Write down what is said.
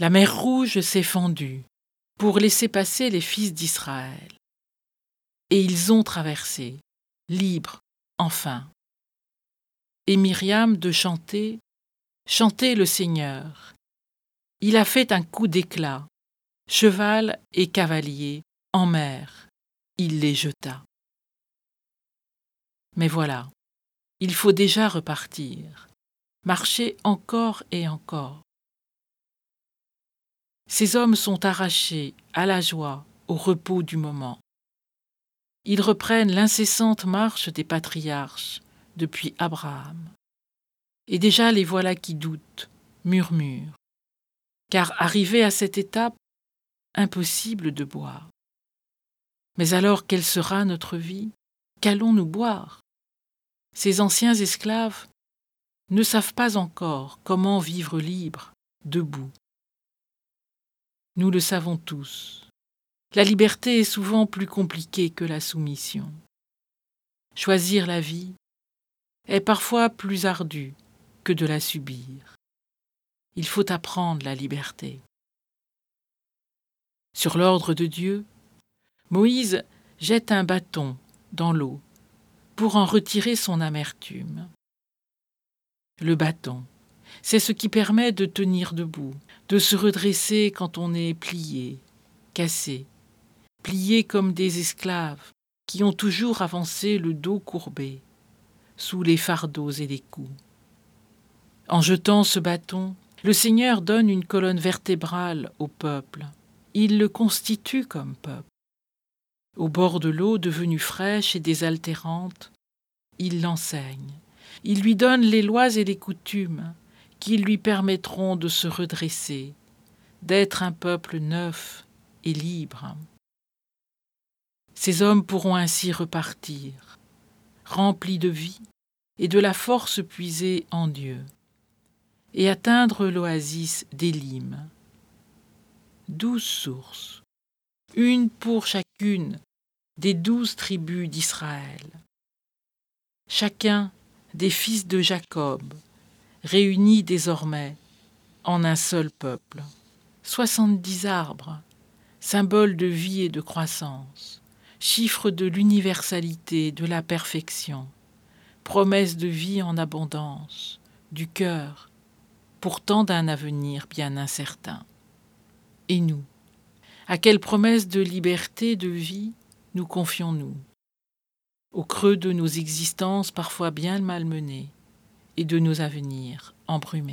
La mer Rouge s'est fendue pour laisser passer les fils d'Israël. Et ils ont traversé, libres, enfin. Et Myriam de chanter, chanter le Seigneur. Il a fait un coup d'éclat, cheval et cavalier, en mer, il les jeta. Mais voilà, il faut déjà repartir, marcher encore et encore. Ces hommes sont arrachés à la joie, au repos du moment. Ils reprennent l'incessante marche des patriarches depuis Abraham. Et déjà les voilà qui doutent, murmurent. Car arrivé à cette étape, impossible de boire. Mais alors quelle sera notre vie? Qu'allons-nous boire? Ces anciens esclaves ne savent pas encore comment vivre libre, debout. Nous le savons tous. La liberté est souvent plus compliquée que la soumission. Choisir la vie est parfois plus ardu que de la subir. Il faut apprendre la liberté. Sur l'ordre de Dieu, Moïse jette un bâton dans l'eau pour en retirer son amertume. Le bâton, c'est ce qui permet de tenir debout, de se redresser quand on est plié, cassé, plié comme des esclaves qui ont toujours avancé le dos courbé, sous les fardeaux et les coups. En jetant ce bâton, le Seigneur donne une colonne vertébrale au peuple. Il le constitue comme peuple. Au bord de l'eau devenue fraîche et désaltérante, il l'enseigne. Il lui donne les lois et les coutumes qui lui permettront de se redresser, d'être un peuple neuf et libre. Ces hommes pourront ainsi repartir, remplis de vie et de la force puisée en Dieu, et atteindre l'oasis d'Élim. Douze sources, une pour chacune des douze tribus d'Israël. Chacun des fils de Jacob, réunis désormais en un seul peuple. Soixante-dix arbres, symboles de vie et de croissance, chiffre de l'universalité, de la perfection, promesse de vie en abondance, du cœur, pourtant d'un avenir bien incertain. Et nous, à quelle promesse de liberté, de vie nous confions-nous? Au creux de nos existences parfois bien malmenées, et de nos avenirs embrumés.